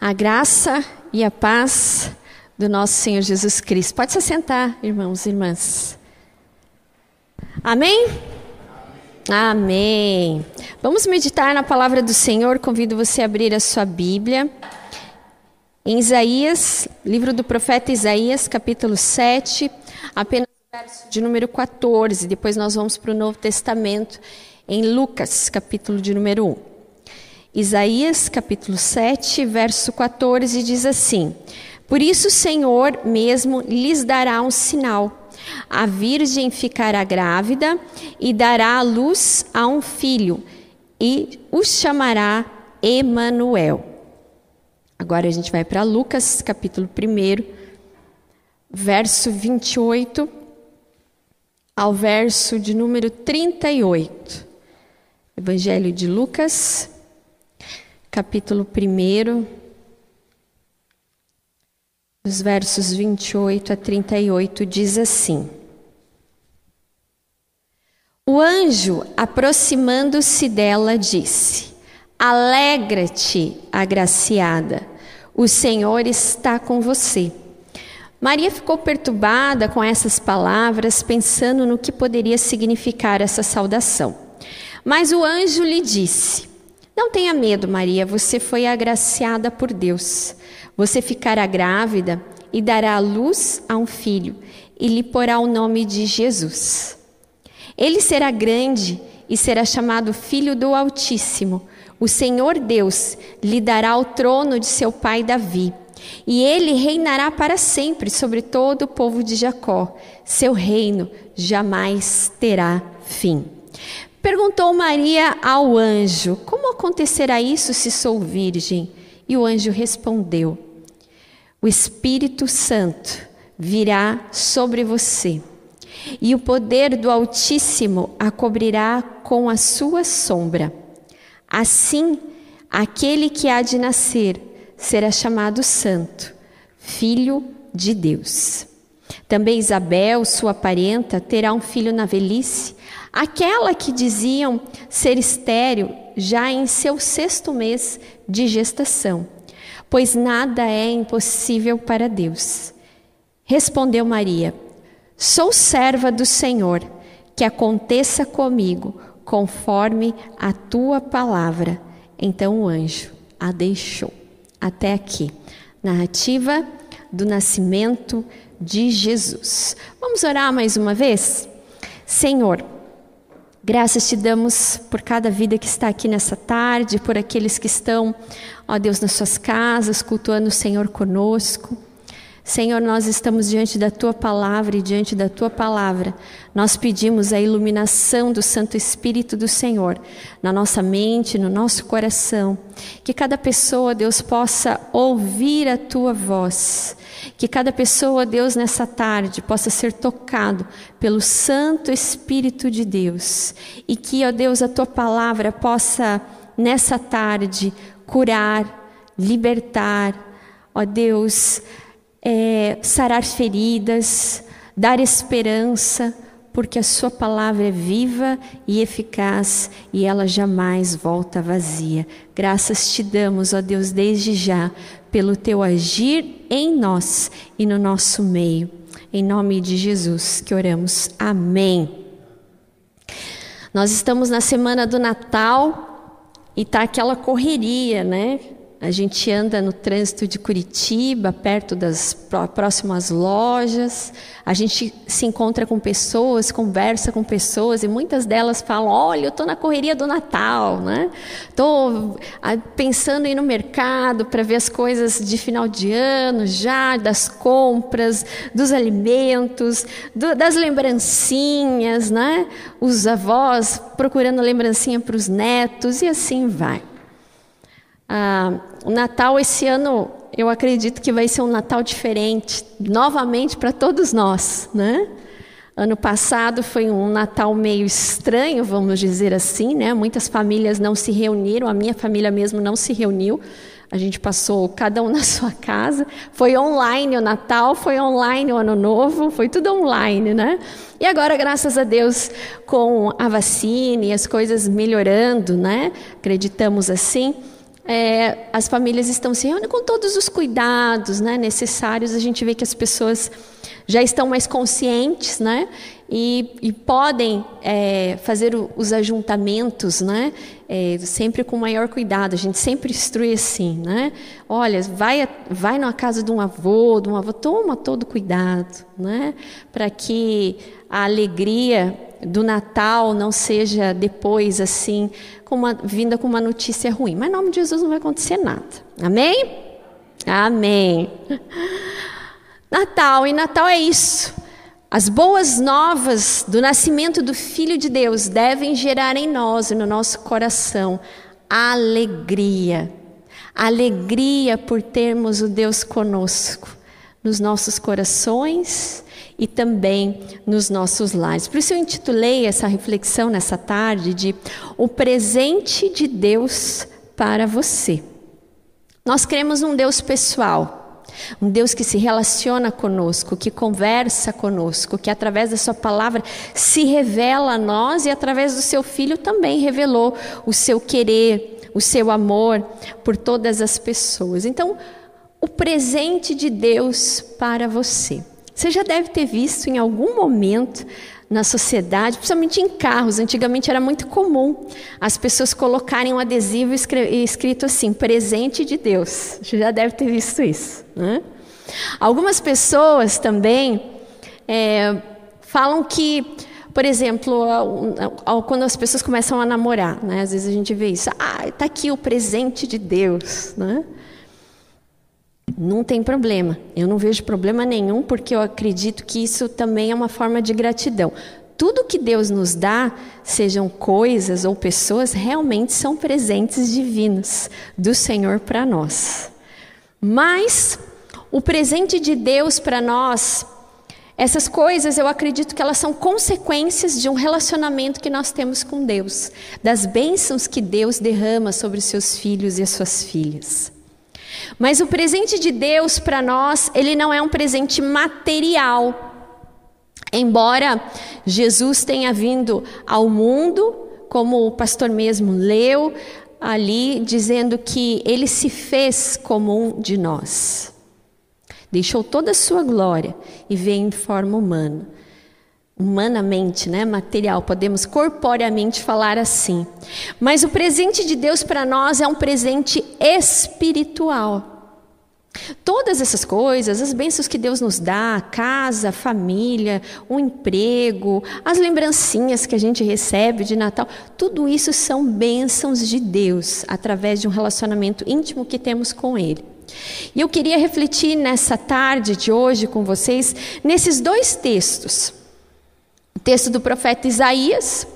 A graça e a paz do nosso Senhor Jesus Cristo. Pode se sentar, irmãos e irmãs. Amém? Amém. Vamos meditar na palavra do Senhor. Convido você a abrir a sua Bíblia. Em Isaías, livro do profeta Isaías, capítulo 7, apenas verso de número 14. Depois nós vamos para o Novo Testamento, em Lucas, capítulo de número 1. Isaías capítulo 7, verso 14 diz assim: Por isso o Senhor mesmo lhes dará um sinal. A virgem ficará grávida e dará à luz a um filho, e o chamará Emanuel. Agora a gente vai para Lucas capítulo 1, verso 28 ao verso de número 38. Evangelho de Lucas, capítulo 1, os versos 28 a 38, diz assim: O anjo, aproximando-se dela, disse: Alegra-te, agraciada, o Senhor está com você. Maria ficou perturbada com essas palavras, pensando no que poderia significar essa saudação. Mas o anjo lhe disse: não tenha medo, Maria, você foi agraciada por Deus. Você ficará grávida e dará à luz a um filho, e lhe porá o nome de Jesus. Ele será grande e será chamado Filho do Altíssimo. O Senhor Deus lhe dará o trono de seu pai Davi, e ele reinará para sempre sobre todo o povo de Jacó. Seu reino jamais terá fim. Perguntou Maria ao anjo: Como acontecerá isso se sou virgem? E o anjo respondeu: O Espírito Santo virá sobre você, e o poder do Altíssimo a cobrirá com a sua sombra. Assim, aquele que há de nascer será chamado Santo, Filho de Deus. Também Isabel, sua parenta, terá um filho na velhice Aquela que diziam ser estéril já em seu sexto mês de gestação, pois nada é impossível para Deus. Respondeu Maria: Sou serva do Senhor, que aconteça comigo conforme a tua palavra. Então o anjo a deixou. Até aqui. Narrativa do nascimento de Jesus. Vamos orar mais uma vez? Senhor, Graças te damos por cada vida que está aqui nessa tarde, por aqueles que estão, ó Deus, nas suas casas, cultuando o Senhor conosco. Senhor, nós estamos diante da tua palavra e diante da tua palavra, nós pedimos a iluminação do Santo Espírito do Senhor na nossa mente, no nosso coração. Que cada pessoa, Deus, possa ouvir a tua voz. Que cada pessoa, Deus, nessa tarde possa ser tocado pelo Santo Espírito de Deus. E que, ó Deus, a tua palavra possa, nessa tarde, curar, libertar, ó Deus, é, sarar feridas, dar esperança, porque a Sua palavra é viva e eficaz e ela jamais volta vazia. Graças te damos, ó Deus, desde já, pelo Teu agir em nós e no nosso meio. Em nome de Jesus que oramos. Amém. Nós estamos na semana do Natal e tá aquela correria, né? A gente anda no trânsito de Curitiba, perto das próximas lojas. A gente se encontra com pessoas, conversa com pessoas e muitas delas falam: "Olha, eu estou na correria do Natal, né? Estou ah, pensando em ir no mercado para ver as coisas de final de ano, já das compras, dos alimentos, do, das lembrancinhas, né? Os avós procurando lembrancinha para os netos e assim vai." Ah, o Natal esse ano, eu acredito que vai ser um Natal diferente, novamente para todos nós, né? Ano passado foi um Natal meio estranho, vamos dizer assim, né? Muitas famílias não se reuniram, a minha família mesmo não se reuniu. A gente passou cada um na sua casa. Foi online o Natal, foi online o Ano Novo, foi tudo online, né? E agora, graças a Deus, com a vacina e as coisas melhorando, né? Acreditamos assim é, as famílias estão se reunindo com todos os cuidados né, necessários. A gente vê que as pessoas já estão mais conscientes, né? E, e podem é, fazer o, os ajuntamentos, né? É, sempre com maior cuidado. A gente sempre instrui assim, né? Olha, vai, vai na casa de um avô, de um avô, toma todo cuidado, né? Para que a alegria do Natal não seja depois assim, com uma, vinda com uma notícia ruim. Mas em nome de Jesus não vai acontecer nada. Amém? Amém. Natal, e Natal é isso. As boas novas do nascimento do Filho de Deus devem gerar em nós no nosso coração alegria. Alegria por termos o Deus conosco nos nossos corações e também nos nossos lares. Por isso eu intitulei essa reflexão nessa tarde de O presente de Deus para você. Nós cremos num Deus pessoal. Um Deus que se relaciona conosco, que conversa conosco, que através da Sua palavra se revela a nós e através do Seu Filho também revelou o seu querer, o seu amor por todas as pessoas. Então, o presente de Deus para você. Você já deve ter visto em algum momento na sociedade, principalmente em carros. Antigamente era muito comum as pessoas colocarem um adesivo escrito assim: presente de Deus. Você já deve ter visto isso. Né? Algumas pessoas também é, falam que, por exemplo, quando as pessoas começam a namorar, né? às vezes a gente vê isso: ah, está aqui o presente de Deus. Né? Não tem problema. Eu não vejo problema nenhum, porque eu acredito que isso também é uma forma de gratidão. Tudo que Deus nos dá, sejam coisas ou pessoas, realmente são presentes divinos do Senhor para nós. Mas o presente de Deus para nós, essas coisas eu acredito que elas são consequências de um relacionamento que nós temos com Deus, das bênçãos que Deus derrama sobre os seus filhos e as suas filhas. Mas o presente de Deus para nós, ele não é um presente material. Embora Jesus tenha vindo ao mundo, como o pastor mesmo leu ali, dizendo que ele se fez como um de nós. Deixou toda a sua glória e veio em forma humana humanamente, né, material, podemos corporeamente falar assim. Mas o presente de Deus para nós é um presente espiritual. Todas essas coisas, as bênçãos que Deus nos dá, casa, família, um emprego, as lembrancinhas que a gente recebe de Natal, tudo isso são bênçãos de Deus através de um relacionamento íntimo que temos com Ele. E eu queria refletir nessa tarde de hoje com vocês nesses dois textos texto do profeta Isaías,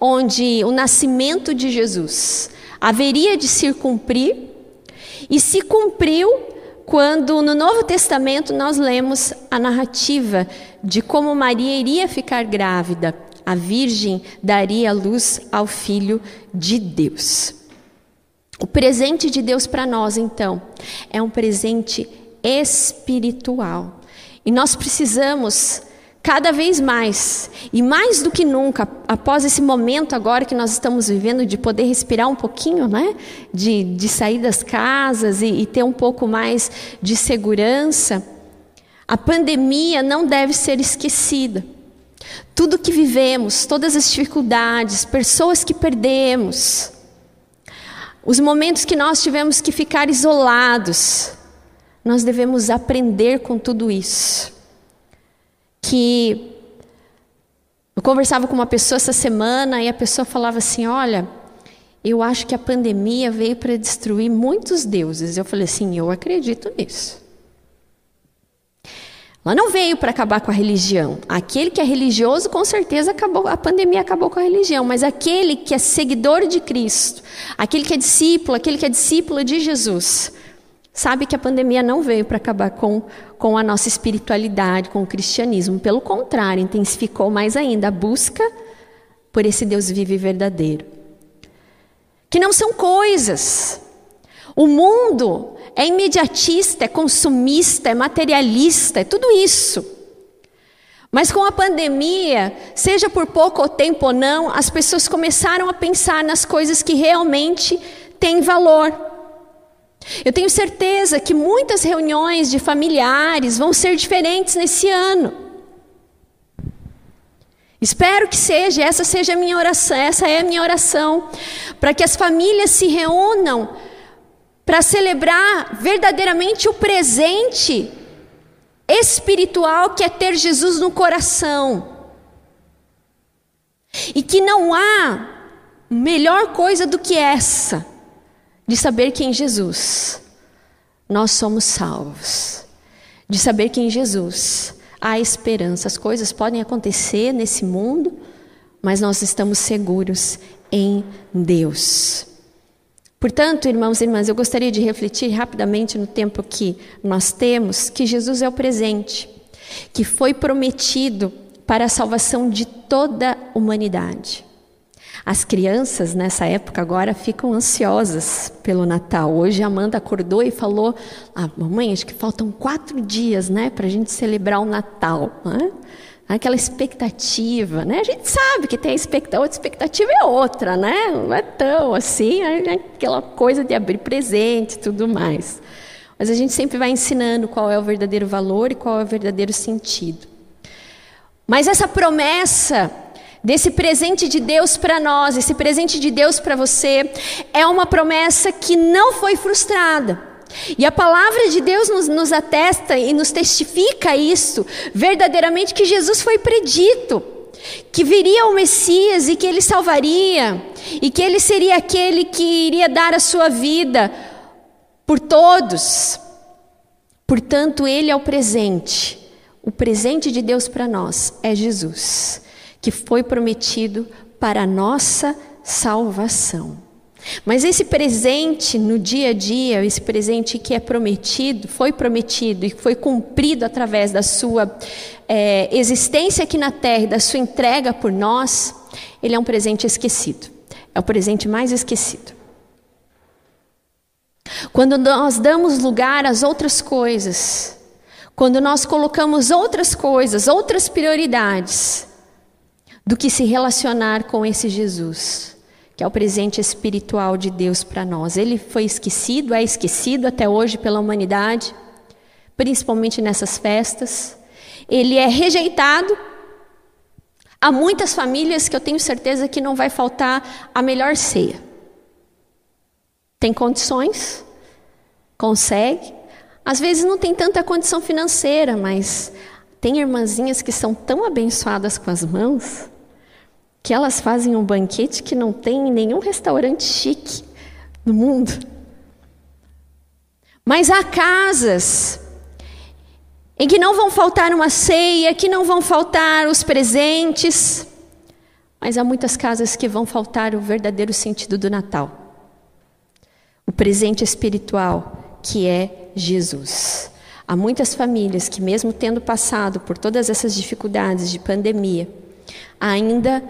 onde o nascimento de Jesus haveria de se cumprir, e se cumpriu quando no Novo Testamento nós lemos a narrativa de como Maria iria ficar grávida, a Virgem daria luz ao Filho de Deus. O presente de Deus para nós, então, é um presente espiritual. E nós precisamos cada vez mais, e mais do que nunca, após esse momento agora que nós estamos vivendo, de poder respirar um pouquinho, né? de, de sair das casas e, e ter um pouco mais de segurança, a pandemia não deve ser esquecida. Tudo que vivemos, todas as dificuldades, pessoas que perdemos, os momentos que nós tivemos que ficar isolados, nós devemos aprender com tudo isso que eu conversava com uma pessoa essa semana e a pessoa falava assim: Olha, eu acho que a pandemia veio para destruir muitos deuses. Eu falei assim: Eu acredito nisso. Ela não veio para acabar com a religião. Aquele que é religioso, com certeza, acabou, a pandemia acabou com a religião. Mas aquele que é seguidor de Cristo, aquele que é discípulo, aquele que é discípulo de Jesus, sabe que a pandemia não veio para acabar com, com a nossa espiritualidade, com o cristianismo. Pelo contrário, intensificou mais ainda a busca por esse Deus vivo e verdadeiro. Que não são coisas. O mundo é imediatista, é consumista, é materialista, é tudo isso. Mas com a pandemia, seja por pouco tempo ou não, as pessoas começaram a pensar nas coisas que realmente têm valor Eu tenho certeza que muitas reuniões de familiares vão ser diferentes nesse ano. Espero que seja, essa seja a minha oração, essa é a minha oração, para que as famílias se reúnam para celebrar verdadeiramente o presente espiritual que é ter Jesus no coração. E que não há melhor coisa do que essa, de saber que em Jesus nós somos salvos, de saber que em Jesus há esperança. As coisas podem acontecer nesse mundo, mas nós estamos seguros em Deus. Portanto, irmãos e irmãs, eu gostaria de refletir rapidamente no tempo que nós temos que Jesus é o presente, que foi prometido para a salvação de toda a humanidade. As crianças nessa época agora ficam ansiosas pelo Natal. Hoje a Amanda acordou e falou: ah, Mamãe, acho que faltam quatro dias né, para a gente celebrar o Natal. Né? Aquela expectativa, né? A gente sabe que tem a expectativa, outra expectativa é outra, né? Não é tão assim, é aquela coisa de abrir presente tudo mais. Mas a gente sempre vai ensinando qual é o verdadeiro valor e qual é o verdadeiro sentido. Mas essa promessa desse presente de Deus para nós, esse presente de Deus para você, é uma promessa que não foi frustrada. E a palavra de Deus nos, nos, atesta e nos testifica isso, verdadeiramente, que Jesus foi predito, que viria o Messias e que ele salvaria, e que ele seria aquele que iria dar a sua vida por todos. Portanto, ele é o presente. O presente de Deus para nós é Jesus que foi prometido para a nossa salvação. Mas esse presente no dia a dia, esse presente que é prometido, foi prometido e foi cumprido através da sua é, existência aqui na terra e da sua entrega por nós, ele é um presente esquecido. É o presente mais esquecido. Quando nós damos lugar às outras coisas, quando nós colocamos outras coisas, outras prioridades, do que se relacionar com esse Jesus, que é o presente espiritual de Deus para nós. Ele foi esquecido, é esquecido até hoje pela humanidade, principalmente nessas festas. Ele é rejeitado. Há muitas famílias que eu tenho certeza que não vai faltar a melhor ceia. Tem condições, consegue. Às vezes não tem tanta condição financeira, mas tem irmãzinhas que são tão abençoadas com as mãos que elas fazem um banquete que não tem em nenhum restaurante chique no mundo. Mas há casas em que não vão faltar uma ceia, que não vão faltar os presentes, mas há muitas casas que vão faltar o verdadeiro sentido do Natal. O presente espiritual, que é Jesus. Há muitas famílias que, mesmo tendo passado por todas essas dificuldades de pandemia, ainda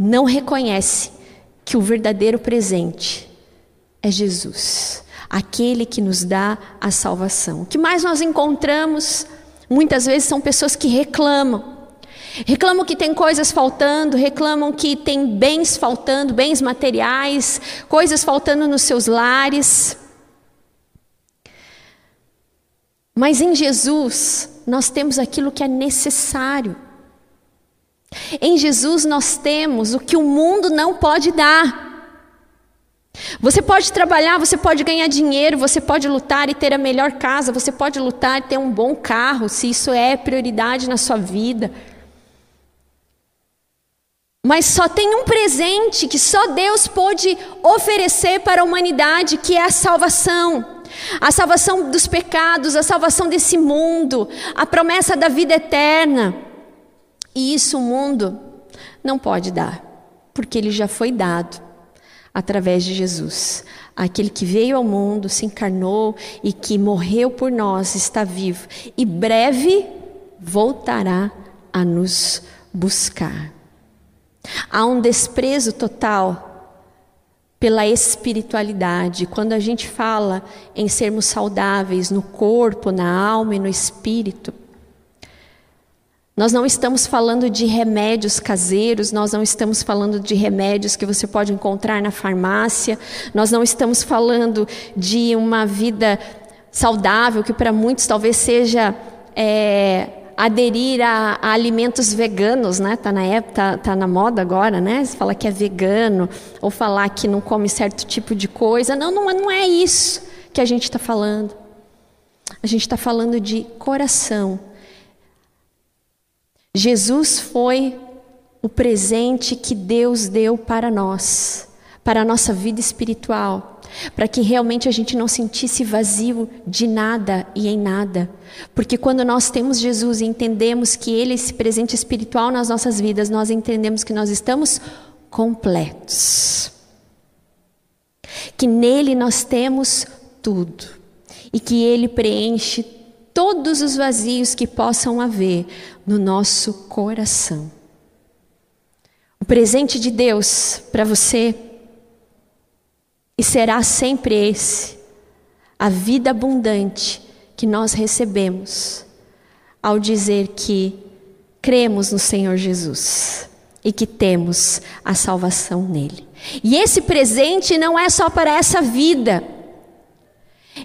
não reconhece que o verdadeiro presente é Jesus, aquele que nos dá a salvação. O que mais nós encontramos muitas vezes são pessoas que reclamam. Reclamam que tem coisas faltando, reclamam que tem bens faltando, bens materiais, coisas faltando nos seus lares. Mas em Jesus, nós temos aquilo que é necessário. Em Jesus nós temos o que o mundo não pode dar. Você pode trabalhar, você pode ganhar dinheiro, você pode lutar e ter a melhor casa, você pode lutar e ter um bom carro, se isso é prioridade na sua vida. Mas só tem um presente que só Deus pode oferecer para a humanidade, que é a salvação. A salvação dos pecados, a salvação desse mundo, a promessa da vida eterna. E isso o mundo não pode dar, porque ele já foi dado através de Jesus. Aquele que veio ao mundo, se encarnou e que morreu por nós, está vivo e breve voltará a nos buscar. Há um desprezo total pela espiritualidade. Quando a gente fala em sermos saudáveis no corpo, na alma e no espírito, Nós não estamos falando de remédios caseiros, nós não estamos falando de remédios que você pode encontrar na farmácia, nós não estamos falando de uma vida saudável, que para muitos talvez seja é, aderir a, a, alimentos veganos, né? Tá na tá, tá, na moda agora, né? Você fala que é vegano ou falar que não come certo tipo de coisa. Não, não, não é isso que a gente está falando. A gente está falando de coração. Jesus foi o presente que Deus deu para nós, para a nossa vida espiritual para que realmente a gente não sentisse vazio de nada e em nada. Porque quando nós temos Jesus e entendemos que Ele é esse presente espiritual nas nossas vidas, nós entendemos que nós estamos completos. Que nele nós temos tudo e que Ele preenche todos os vazios que possam haver no nosso coração. O presente de Deus para você e será sempre esse, a vida abundante que nós recebemos ao dizer que cremos no Senhor Jesus e que temos a salvação nele. E esse presente não é só para essa vida,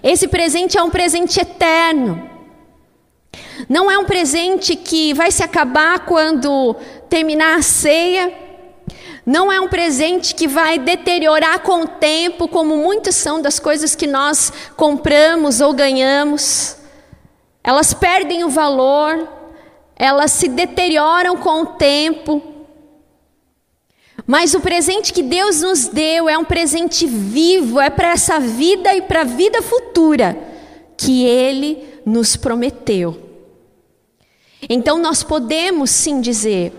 esse presente é um presente eterno. Não é um presente que vai se acabar quando terminar a ceia não é um presente que vai deteriorar com o tempo, como muitas são das coisas que nós compramos ou ganhamos. Elas perdem o valor, elas se deterioram com o tempo. Mas o presente que Deus nos deu é um presente vivo, é para essa vida e para a vida futura que Ele nos prometeu. Então nós podemos sim dizer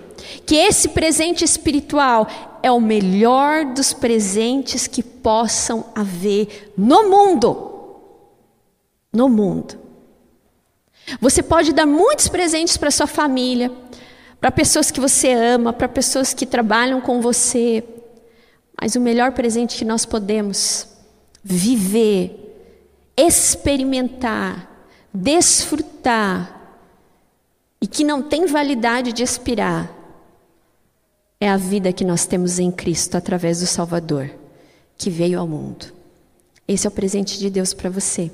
que esse presente espiritual é o melhor dos presentes que possam haver no mundo. No mundo. Você pode dar muitos presentes para sua família, para pessoas que você ama, para pessoas que trabalham com você, mas o melhor presente que nós podemos viver, experimentar, desfrutar e que não tem validade de expirar é a vida que nós temos em Cristo através do Salvador, que veio ao mundo. Esse é o presente de Deus para você.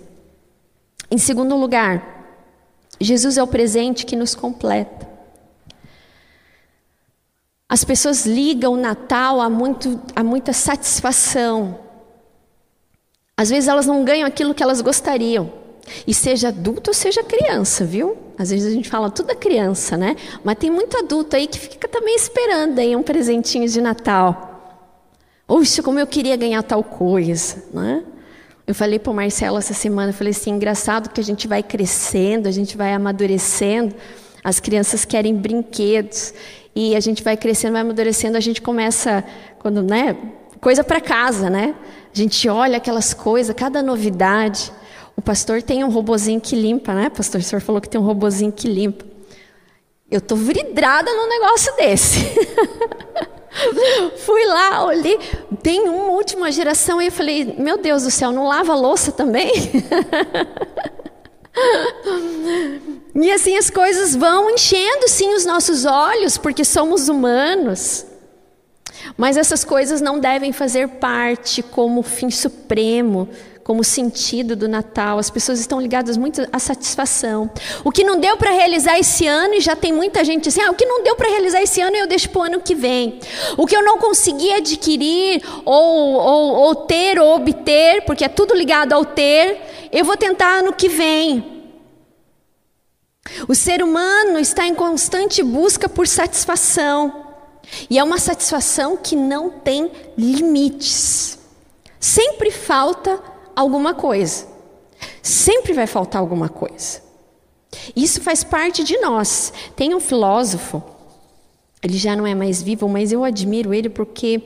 Em segundo lugar, Jesus é o presente que nos completa. As pessoas ligam o Natal a, muito, a muita satisfação. Às vezes elas não ganham aquilo que elas gostariam. E seja adulto ou seja criança, viu? Às vezes a gente fala tudo é criança, né? Mas tem muito adulto aí que fica também esperando aí um presentinho de Natal. Oxe, como eu queria ganhar tal coisa, né? Eu falei para o Marcelo essa semana, eu falei assim, engraçado que a gente vai crescendo, a gente vai amadurecendo, as crianças querem brinquedos, e a gente vai crescendo, vai amadurecendo, a gente começa, quando, né, coisa para casa, né? A gente olha aquelas coisas, cada novidade, o pastor tem um robozinho que limpa, né? Pastor, o senhor falou que tem um robozinho que limpa. Eu tô vidrada num negócio desse. Fui lá, olhei, tem uma última geração e eu falei, meu Deus do céu, não lava louça também? e assim as coisas vão enchendo sim os nossos olhos, porque somos humanos. Mas essas coisas não devem fazer parte como fim supremo como sentido do Natal. As pessoas estão ligadas muito à satisfação. O que não deu para realizar esse ano, e já tem muita gente assim, ah, o que não deu para realizar esse ano eu deixo para o ano que vem. O que eu não consegui adquirir, ou, ou, ou ter, ou obter, porque é tudo ligado ao ter, eu vou tentar ano que vem. O ser humano está em constante busca por satisfação. E é uma satisfação que não tem limites. Sempre falta alguma coisa. Sempre vai faltar alguma coisa. Isso faz parte de nós. Tem um filósofo, ele já não é mais vivo, mas eu admiro ele porque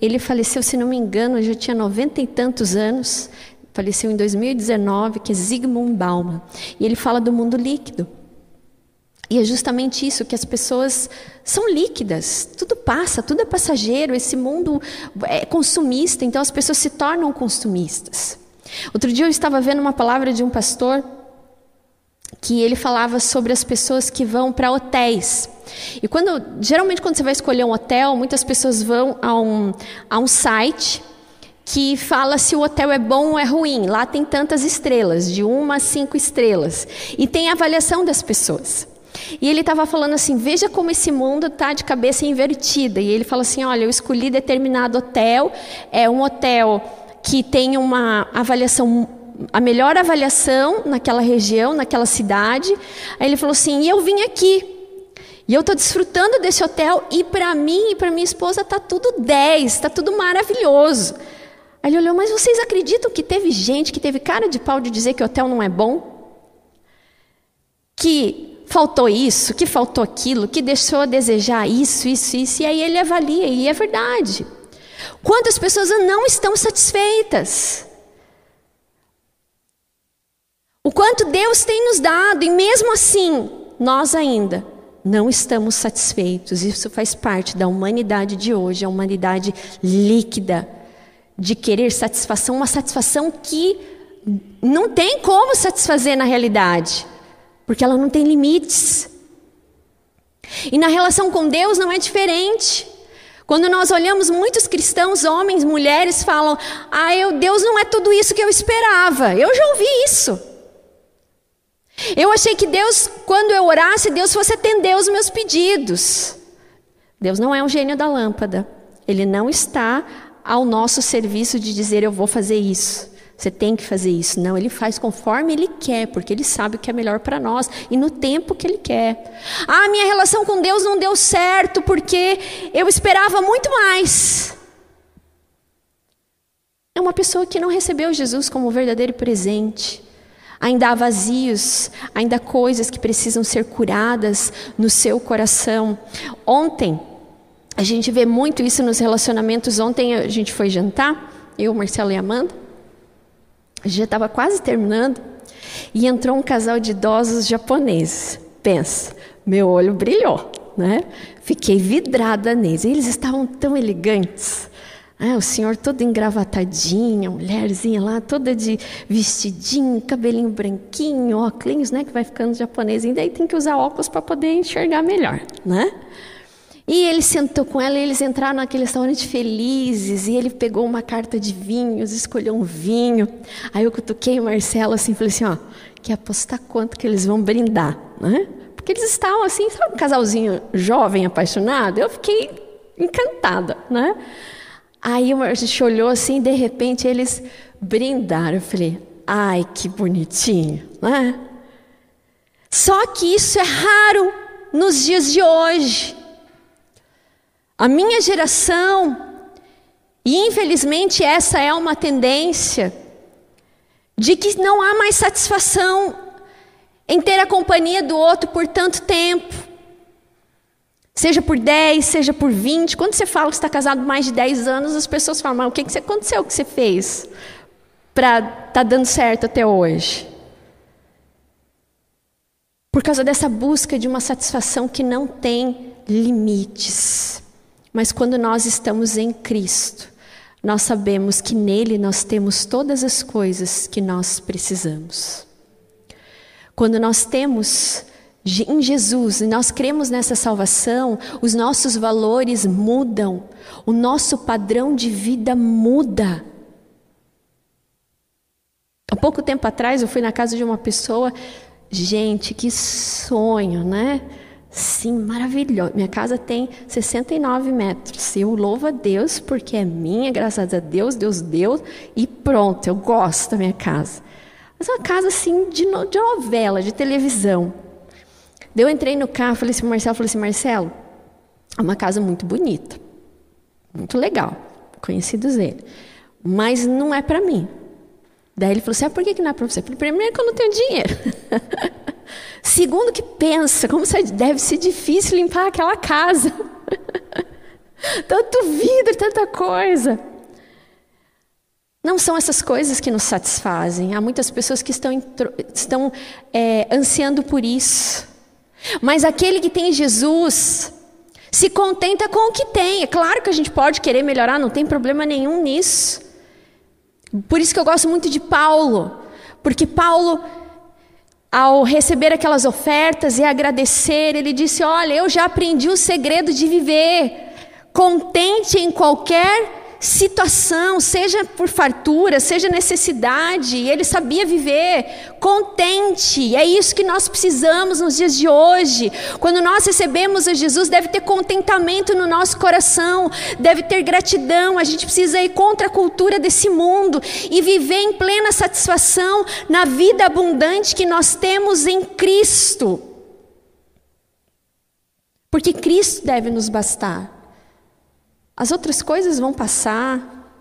ele faleceu, se não me engano, já tinha noventa e tantos anos, faleceu em 2019, que é Zygmunt Bauman. E ele fala do mundo líquido. E é justamente isso, que as pessoas são líquidas, tudo passa, tudo é passageiro, esse mundo é consumista, então as pessoas se tornam consumistas. Outro dia eu estava vendo uma palavra de um pastor que ele falava sobre as pessoas que vão para hotéis. E quando geralmente quando você vai escolher um hotel, muitas pessoas vão a um, a um site que fala se o hotel é bom ou é ruim. Lá tem tantas estrelas, de uma a cinco estrelas. E tem a avaliação das pessoas. E ele estava falando assim: veja como esse mundo está de cabeça invertida. E ele fala assim: olha, eu escolhi determinado hotel, é um hotel que tem uma avaliação, a melhor avaliação naquela região, naquela cidade. Aí ele falou assim: e eu vim aqui. E eu estou desfrutando desse hotel e para mim e para minha esposa está tudo 10, está tudo maravilhoso. Aí ele olhou, mas vocês acreditam que teve gente que teve cara de pau de dizer que o hotel não é bom? Que faltou isso, que faltou aquilo, que deixou a desejar isso, isso, isso, e aí ele avalia, e é verdade. Quantas pessoas não estão satisfeitas? O quanto Deus tem nos dado, e mesmo assim, nós ainda não estamos satisfeitos. Isso faz parte da humanidade de hoje, a humanidade líquida, de querer satisfação, uma satisfação que não tem como satisfazer na realidade porque ela não tem limites. E na relação com Deus não é diferente. Quando nós olhamos muitos cristãos, homens, mulheres, falam: Ah, eu, Deus não é tudo isso que eu esperava. Eu já ouvi isso. Eu achei que Deus, quando eu orasse, Deus fosse atender os meus pedidos. Deus não é um gênio da lâmpada. Ele não está ao nosso serviço de dizer eu vou fazer isso. Você tem que fazer isso. Não, ele faz conforme ele quer, porque ele sabe o que é melhor para nós e no tempo que ele quer. Ah, minha relação com Deus não deu certo porque eu esperava muito mais. É uma pessoa que não recebeu Jesus como verdadeiro presente. Ainda há vazios, ainda há coisas que precisam ser curadas no seu coração. Ontem, a gente vê muito isso nos relacionamentos. Ontem a gente foi jantar, eu, Marcelo e Amanda. Já estava quase terminando e entrou um casal de idosos japoneses. Pensa, meu olho brilhou, né? Fiquei vidrada neles. Eles estavam tão elegantes. Ah, o senhor todo engravatadinho, a mulherzinha lá toda de vestidinho, cabelinho branquinho, óculos, né? Que vai ficando japonês. E daí tem que usar óculos para poder enxergar melhor, né? E ele sentou com ela e eles entraram naquele restaurante felizes. E ele pegou uma carta de vinhos, escolheu um vinho. Aí eu cutuquei o Marcelo assim, falei assim: ó, quer apostar quanto que eles vão brindar, né? Porque eles estavam assim, sabe, um casalzinho jovem, apaixonado. Eu fiquei encantada, né? Aí a gente olhou assim, de repente eles brindaram. Eu falei: ai, que bonitinho, né? Só que isso é raro nos dias de hoje. A minha geração, e infelizmente essa é uma tendência, de que não há mais satisfação em ter a companhia do outro por tanto tempo. Seja por 10, seja por 20. Quando você fala que está casado mais de 10 anos, as pessoas falam, o que, que aconteceu, o que você fez para estar tá dando certo até hoje? Por causa dessa busca de uma satisfação que não tem limites. Mas quando nós estamos em Cristo, nós sabemos que nele nós temos todas as coisas que nós precisamos. Quando nós temos em Jesus e nós cremos nessa salvação, os nossos valores mudam, o nosso padrão de vida muda. Há pouco tempo atrás eu fui na casa de uma pessoa, gente, que sonho, né? Sim, maravilhoso. Minha casa tem 69 metros. Eu louvo a Deus porque é minha, graças a Deus, Deus deu e pronto, eu gosto da minha casa. Mas é uma casa assim de, no, de novela, de televisão. Daí eu entrei no carro, falei assim, Marcelo, falei assim, Marcelo, é uma casa muito bonita, muito legal, conhecidos ele, mas não é para mim. Daí ele falou assim, ah, por que, que não é para você? Primeiro que eu não tenho dinheiro. Segundo, que pensa, como deve ser difícil limpar aquela casa. Tanto vidro, tanta coisa. Não são essas coisas que nos satisfazem. Há muitas pessoas que estão, estão é, ansiando por isso. Mas aquele que tem Jesus se contenta com o que tem. É claro que a gente pode querer melhorar, não tem problema nenhum nisso. Por isso que eu gosto muito de Paulo. Porque Paulo ao receber aquelas ofertas e agradecer, ele disse: Olha, eu já aprendi o segredo de viver contente em qualquer situação, seja por fartura, seja necessidade, ele sabia viver contente. É isso que nós precisamos nos dias de hoje. Quando nós recebemos a Jesus, deve ter contentamento no nosso coração, deve ter gratidão. A gente precisa ir contra a cultura desse mundo e viver em plena satisfação na vida abundante que nós temos em Cristo. Porque Cristo deve nos bastar. As outras coisas vão passar,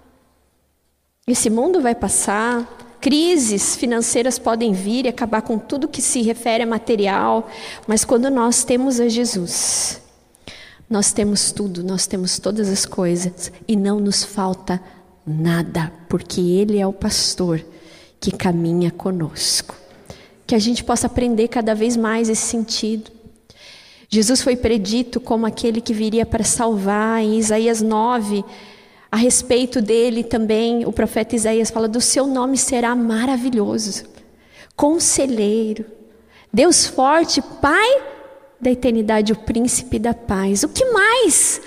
esse mundo vai passar, crises financeiras podem vir e acabar com tudo que se refere a material, mas quando nós temos a Jesus, nós temos tudo, nós temos todas as coisas e não nos falta nada, porque Ele é o pastor que caminha conosco. Que a gente possa aprender cada vez mais esse sentido. Jesus foi predito como aquele que viria para salvar. Em Isaías 9, a respeito dele também, o profeta Isaías fala: do seu nome será maravilhoso, conselheiro, Deus forte, Pai da eternidade, o príncipe da paz. O que mais?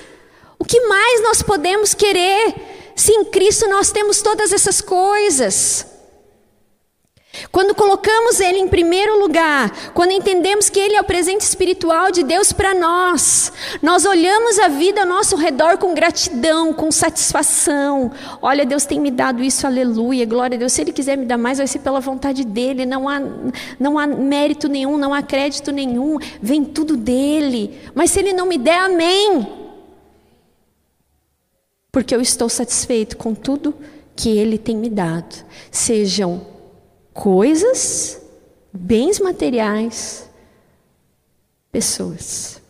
O que mais nós podemos querer? Se em Cristo nós temos todas essas coisas. Quando colocamos Ele em primeiro lugar, quando entendemos que Ele é o presente espiritual de Deus para nós, nós olhamos a vida ao nosso redor com gratidão, com satisfação. Olha, Deus tem me dado isso, aleluia, glória a Deus. Se Ele quiser me dar mais, vai ser pela vontade dEle. Não há, não há mérito nenhum, não há crédito nenhum, vem tudo dEle. Mas se Ele não me der, amém. Porque eu estou satisfeito com tudo que Ele tem me dado. Sejam coisas, bens materiais, pessoas,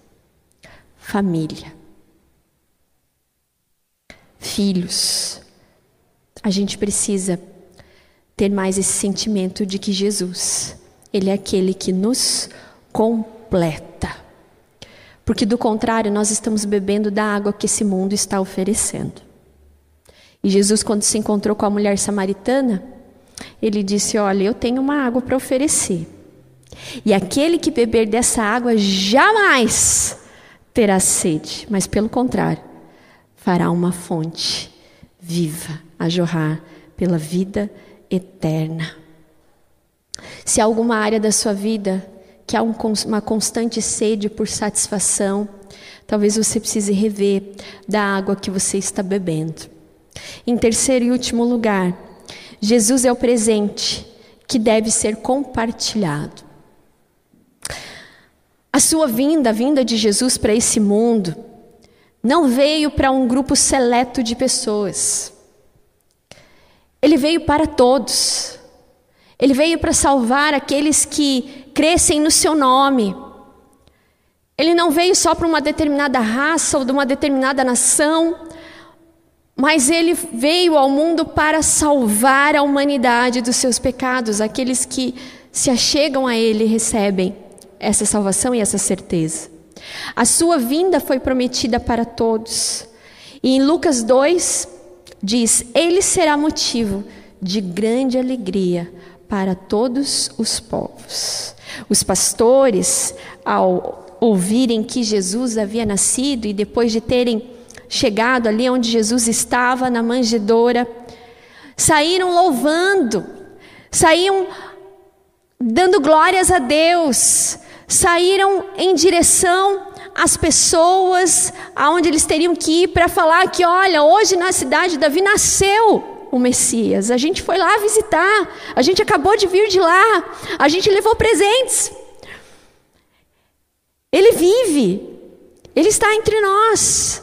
família, filhos. A gente precisa ter mais esse sentimento de que Jesus, Ele é aquele que nos completa. Porque do contrário, nós estamos bebendo da água que esse mundo está oferecendo. E Jesus, quando se encontrou com a mulher samaritana, ele disse: Olha, eu tenho uma água para oferecer. E aquele que beber dessa água jamais terá sede, mas pelo contrário, fará uma fonte viva a jorrar pela vida eterna. Se há alguma área da sua vida que há um, uma constante sede por satisfação, talvez você precise rever da água que você está bebendo. Em terceiro e último lugar, Jesus é o presente que deve ser compartilhado. A sua vinda, a vinda de Jesus para esse mundo, não veio para um grupo seleto de pessoas. Ele veio para todos. Ele veio para salvar aqueles que crescem no seu nome. Ele não veio só para uma determinada raça ou de uma determinada nação, mas ele veio ao mundo para salvar a humanidade dos seus pecados. Aqueles que se achegam a ele recebem essa salvação e essa certeza. A sua vinda foi prometida para todos. E em Lucas 2 diz: Ele será motivo de grande alegria para todos os povos. Os pastores, ao ouvirem que Jesus havia nascido e depois de terem chegado ali onde Jesus estava, na manjedoura, saíram louvando, saíram dando glórias a Deus, saíram em direção às pessoas aonde eles teriam que ir para falar que, olha, hoje na cidade de Davi nasceu o Messias. A gente foi lá visitar, a gente acabou de vir de lá, a gente levou presentes. Ele vive, ele está entre nós.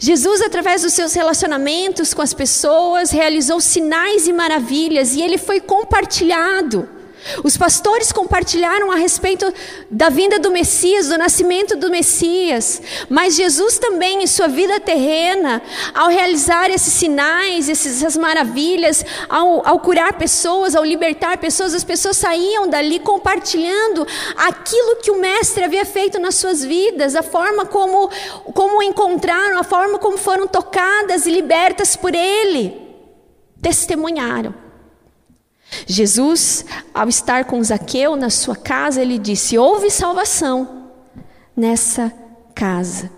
Jesus, através dos seus relacionamentos com as pessoas, realizou sinais e maravilhas e ele foi compartilhado. Os pastores compartilharam a respeito da vinda do Messias, do nascimento do Messias, mas Jesus também, em sua vida terrena, ao realizar esses sinais, essas maravilhas, ao, ao curar pessoas, ao libertar pessoas, as pessoas saíam dali compartilhando aquilo que o Mestre havia feito nas suas vidas, a forma como, como o encontraram, a forma como foram tocadas e libertas por Ele. Testemunharam. Jesus, ao estar com Zaqueu na sua casa, ele disse: Houve salvação nessa casa.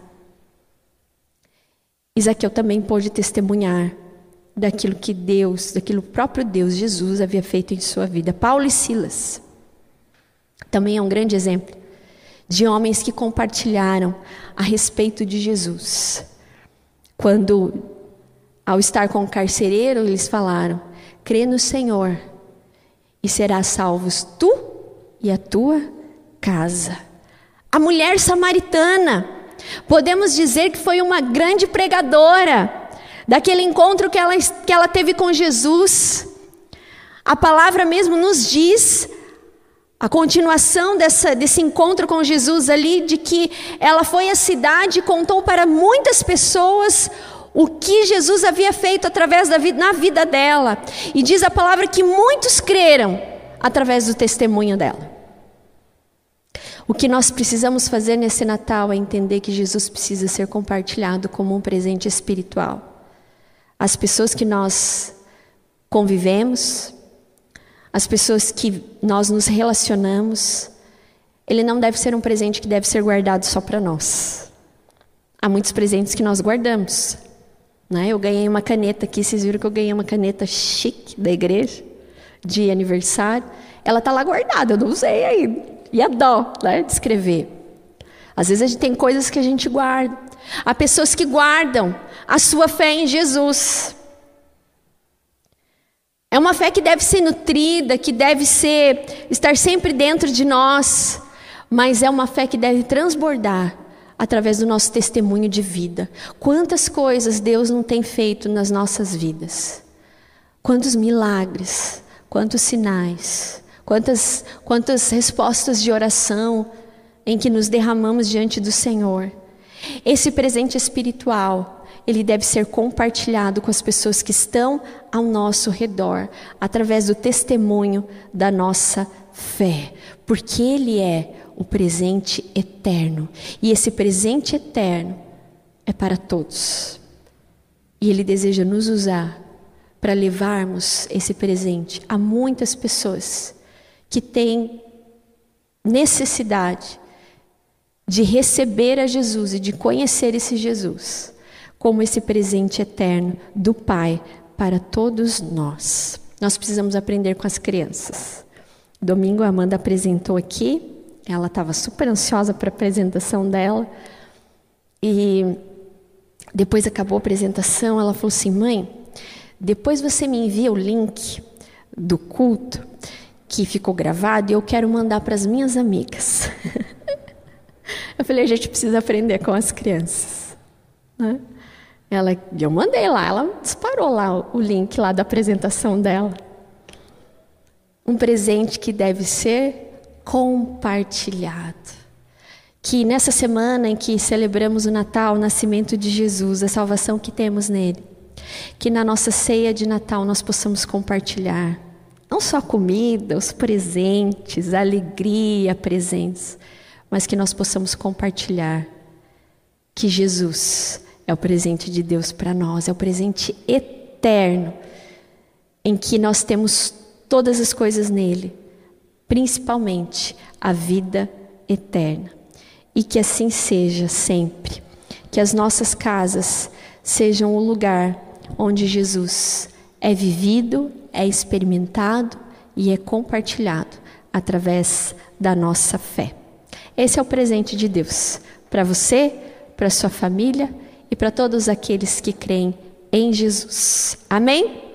Zaqueu também pôde testemunhar daquilo que Deus, daquilo próprio Deus, Jesus, havia feito em sua vida. Paulo e Silas também é um grande exemplo de homens que compartilharam a respeito de Jesus. Quando, ao estar com o carcereiro, eles falaram: crê no Senhor e serás salvos tu e a tua casa. A mulher samaritana, podemos dizer que foi uma grande pregadora daquele encontro que ela, que ela teve com Jesus. A palavra mesmo nos diz a continuação dessa, desse encontro com Jesus ali, de que ela foi à cidade e contou para muitas pessoas o que Jesus havia feito através da vida, na vida dela. E diz a palavra que muitos creram através do testemunho dela. O que nós precisamos fazer nesse Natal é entender que Jesus precisa ser compartilhado como um presente espiritual. As pessoas que nós convivemos, as pessoas que nós nos relacionamos, ele não deve ser um presente que deve ser guardado só para nós. Há muitos presentes que nós guardamos. Né? Eu ganhei uma caneta aqui, vocês viram que eu ganhei uma caneta chique da igreja, de aniversário. Ela está lá guardada, eu não usei ainda. E a dó né, de escrever. Às vezes a gente tem coisas que a gente guarda. Há pessoas que guardam a sua fé em Jesus. É uma fé que deve ser nutrida, que deve ser estar sempre dentro de nós, mas é uma fé que deve transbordar através do nosso testemunho de vida. Quantas coisas Deus não tem feito nas nossas vidas? Quantos milagres, quantos sinais, quantas quantas respostas de oração em que nos derramamos diante do Senhor. Esse presente espiritual ele deve ser compartilhado com as pessoas que estão ao nosso redor, através do testemunho da nossa fé, porque ele é o presente eterno. E esse presente eterno é para todos. E ele deseja nos usar para levarmos esse presente a muitas pessoas que têm necessidade de receber a Jesus e de conhecer esse Jesus como esse presente eterno do Pai para todos nós. Nós precisamos aprender com as crianças. Domingo a Amanda apresentou aqui, ela estava super ansiosa para a apresentação dela. E depois acabou a apresentação, ela falou assim: "Mãe, depois você me envia o link do culto que ficou gravado e eu quero mandar para as minhas amigas". eu falei: "A gente precisa aprender com as crianças", né? Ela, eu mandei lá, ela disparou lá o link lá da apresentação dela. Um presente que deve ser compartilhado. Que nessa semana em que celebramos o Natal, o nascimento de Jesus, a salvação que temos nele, que na nossa ceia de Natal nós possamos compartilhar não só a comida, os presentes, a alegria, a presença, mas que nós possamos compartilhar que Jesus é o presente de Deus para nós, é o presente eterno, em que nós temos todas as coisas nele, principalmente a vida eterna. E que assim seja sempre. Que as nossas casas sejam o lugar onde Jesus é vivido, é experimentado e é compartilhado através da nossa fé. Esse é o presente de Deus para você, para sua família e para todos aqueles que creem em Jesus. Amém?